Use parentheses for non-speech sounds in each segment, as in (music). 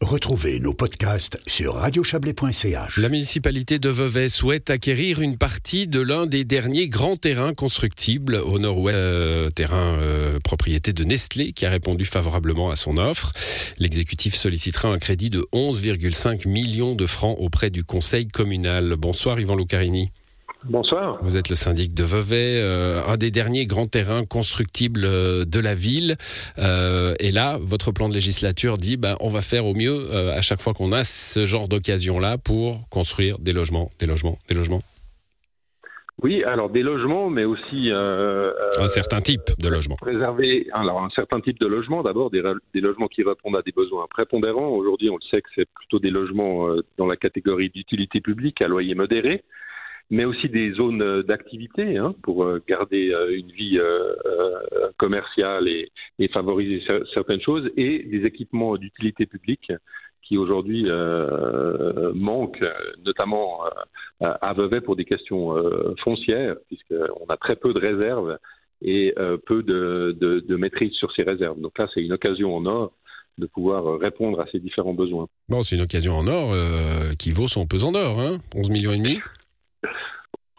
Retrouvez nos podcasts sur radiochablais.ch. La municipalité de Vevey souhaite acquérir une partie de l'un des derniers grands terrains constructibles au nord-ouest, euh, terrain euh, propriété de Nestlé qui a répondu favorablement à son offre. L'exécutif sollicitera un crédit de 11,5 millions de francs auprès du conseil communal. Bonsoir Yvan Lucarini. Bonsoir. Vous êtes le syndic de Vevey, euh, un des derniers grands terrains constructibles euh, de la ville. Euh, et là, votre plan de législature dit, ben, on va faire au mieux à chaque fois qu'on a ce genre d'occasion-là pour construire des logements, des logements, des logements. Oui, alors des logements, mais aussi un certain type de logement. Préserver, alors un certain type de logement. D'abord, des, des, logements qui répondent à des besoins prépondérants. Aujourd'hui, on le sait que c'est plutôt des logements dans la catégorie d'utilité publique à loyer modéré mais aussi des zones euh, d'activité hein, pour euh, garder euh, une vie commerciale et, et, favoriser certaines choses, et des équipements d'utilité publique qui aujourd'hui euh, manquent, notamment à Vevey pour des questions foncières, puisqu'on a très peu de réserves et peu de, de, de, maîtrise sur ces réserves. Donc là, c'est une occasion en or de pouvoir répondre à ces différents besoins. Bon, c'est une occasion en or qui vaut son pesant d'or, hein 11 millions et demi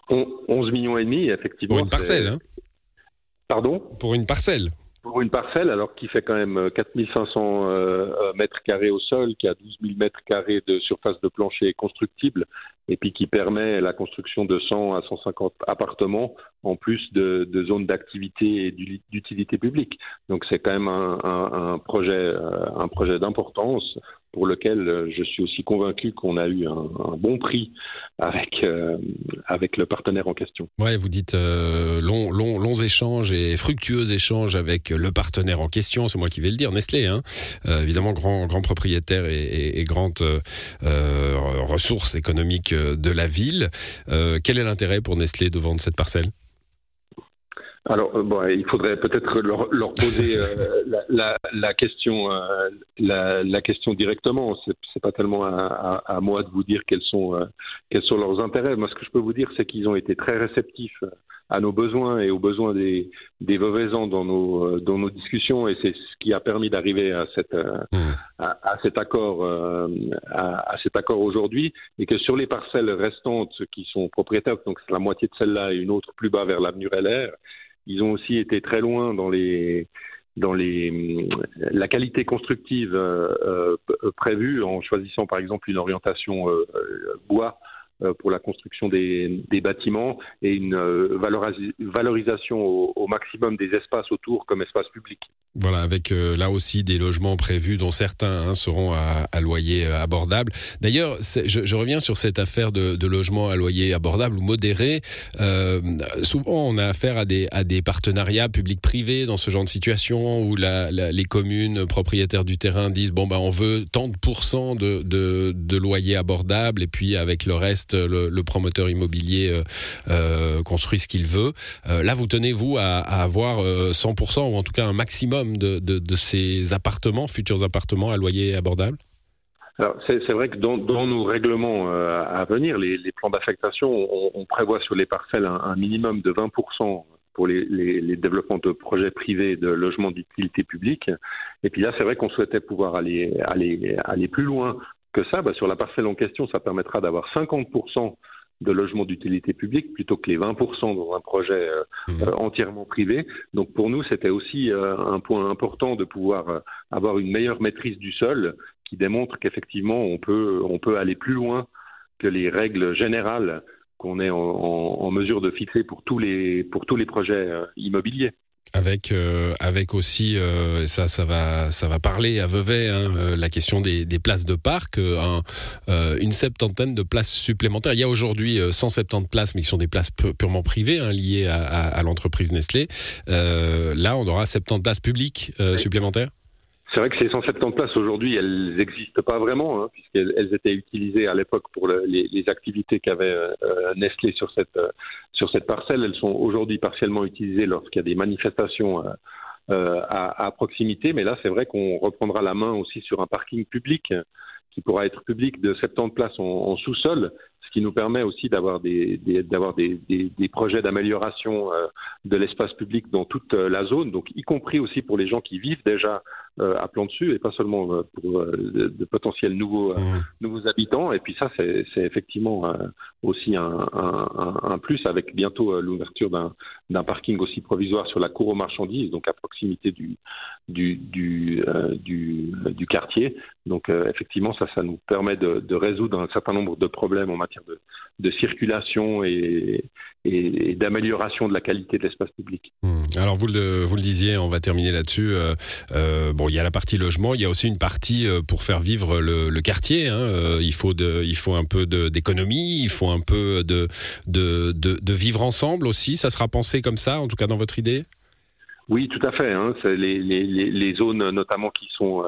11 millions et demi, effectivement. Pour une parcelle, hein Pardon? Pour une parcelle pour une parcelle, alors qui fait quand même 4500 euh, euh, mètres carrés au sol, qui a 12 000 mètres carrés de surface de plancher constructible, et puis qui permet la construction de 100 à 150 appartements, en plus de, de zones d'activité et d'utilité publique. Donc c'est quand même un, un, un projet, euh, un projet d'importance pour lequel euh, je suis aussi convaincu qu'on a eu un, bon prix avec, euh, avec le partenaire en question. Ouais, vous dites euh, longs, long, échanges et fructueux échanges avec le partenaire en question, c'est moi qui vais le dire, Nestlé, hein. Évidemment grand, grand propriétaire et, grande ressource économique de la ville. quel est l'intérêt pour Nestlé de vendre cette parcelle? Alors, euh, bon, il faudrait peut-être leur, leur, poser euh, (laughs) la, la, la, question, euh, la, la, question directement. C'est, c'est pas tellement à, à, à, moi de vous dire quels sont, quels sont leurs intérêts. Moi, ce que je peux vous dire, c'est qu'ils ont été très réceptifs à nos besoins et aux besoins des, des Veuvaisans dans nos, dans nos discussions, et c'est ce qui a permis d'arriver à, cette, mmh. à, à, cet accord, à, à, cet accord aujourd'hui, et que sur les parcelles restantes qui sont propriétaires, donc c'est la moitié de celle-là et une autre plus bas vers l'avenue LR, ils ont aussi été très loin dans les dans les la qualité constructive euh, euh, prévue en choisissant par exemple une orientation euh, bois pour la construction des, bâtiments et une euh, valorisation au, maximum des espaces autour comme espace public. Voilà, avec euh, là aussi des logements prévus dont certains hein, seront à, loyer abordable. D'ailleurs, je, reviens sur cette affaire de, de logement à loyer abordable ou modéré. Euh, souvent, on a affaire à des, partenariats publics-privés dans ce genre de situation où les communes propriétaires du terrain disent bon ben on veut tant de pourcents de, de, de loyer abordable et puis avec le reste le, le promoteur immobilier euh, euh, construit ce qu'il veut. Euh, là, vous tenez, vous, à, avoir 100% ou en tout cas un maximum de, ces appartements, futurs appartements à loyer abordable? C'est vrai que dans, nos règlements euh, à venir, les, plans d'affectation, on, prévoit sur les parcelles un, minimum de 20% pour les, les, les, développements de projets privés de logements d'utilité publique. Et puis là, c'est vrai qu'on souhaitait pouvoir aller, aller, aller plus loin que ça, bah, sur la parcelle en question, ça permettra d'avoir 50% de logements d'utilité publique plutôt que les 20% dans un projet euh, mmh. euh, entièrement privé. Donc pour nous, c'était aussi euh, un point important de pouvoir avoir une meilleure maîtrise du sol qui démontre qu'effectivement on peut, on peut aller plus loin que les règles générales qu'on est en, en, en, mesure de fixer pour tous les, pour tous les projets immobiliers avec euh, avec aussi euh, ça ça va ça va parler à Vevey hein, euh, la question des, des, places de parc euh, un, euh, une septantaine de places supplémentaires. Il y a aujourd'hui 170 places mais qui sont des places purement privées hein, liées à, à, à l'entreprise Nestlé. Là on aura 70 places publiques supplémentaires c'est vrai que ces 170 places aujourd'hui, elles n'existent pas vraiment, hein, puisqu'elles elles étaient utilisées à l'époque pour le, les, activités qu'avait euh, Nestlé sur cette, euh, sur cette parcelle. Elles sont aujourd'hui partiellement utilisées lorsqu'il y a des manifestations euh, euh à, à, proximité, mais là, c'est vrai qu'on reprendra la main aussi sur un parking public qui pourra être public de 70 places en sous-sol, ce qui nous permet aussi d'avoir des, d'avoir des, des, projets d'amélioration de l'espace public dans toute la zone, donc y compris aussi pour les gens qui vivent déjà à plan dessus et pas seulement pour de, potentiels nouveaux mmh. nouveaux habitants. Et puis ça, c'est, effectivement aussi un, un, un, plus avec bientôt l'ouverture d'un, d'un parking aussi provisoire sur la cour aux marchandises, donc à proximité du du du, du, du quartier. Donc effectivement, ça, ça nous permet de, de résoudre un certain nombre de problèmes en matière de, de circulation et, et, d'amélioration de la qualité de l'espace public. Hmm. Alors vous le, vous le disiez, on va terminer là-dessus. Euh, euh, bon, il y a la partie logement, il y a aussi une partie euh, pour faire vivre le, le quartier. Hein. il faut de, il faut un peu d'économie, il faut un peu de, de, de, de, vivre ensemble aussi. Ça sera pensé comme ça, en tout cas dans votre idée? Oui, tout à fait. Hein. Les, les, les, zones notamment qui sont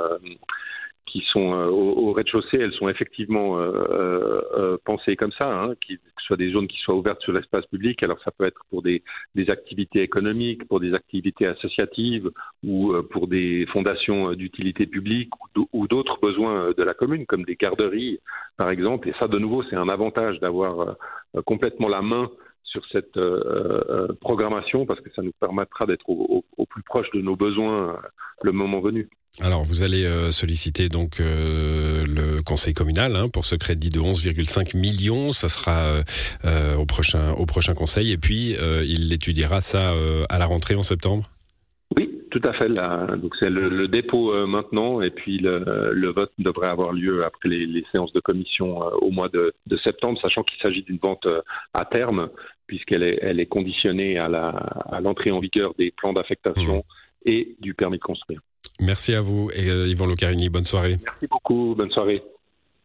qui sont euh, au, rez-de-chaussée, elles sont effectivement euh, euh, pensées comme ça, hein, que ce soit des zones qui soient ouvertes sur l'espace public. Alors ça peut être pour des, activités économiques, pour des activités associatives ou pour des fondations d'utilité publique ou d'autres besoins de la commune, comme des garderies par exemple. Et ça, de nouveau, c'est un avantage d'avoir complètement la main sur cette programmation parce que ça nous permettra d'être au, plus proche de nos besoins le moment venu. Alors, vous allez euh, solliciter donc euh, le conseil communal hein, pour ce crédit de 11,5 millions. Ça sera euh, au prochain au prochain conseil et puis il étudiera ça à la rentrée en septembre. Oui, tout à fait. donc c'est le, dépôt maintenant et puis le, vote devrait avoir lieu après les, séances de commission au mois de, septembre, sachant qu'il s'agit d'une vente à terme puisqu'elle est, elle est conditionnée à l'entrée en vigueur des plans d'affectation mmh. et du permis de construire. Merci à vous, et euh, Yvon Locarini. Bonne soirée. Merci beaucoup. Bonne soirée.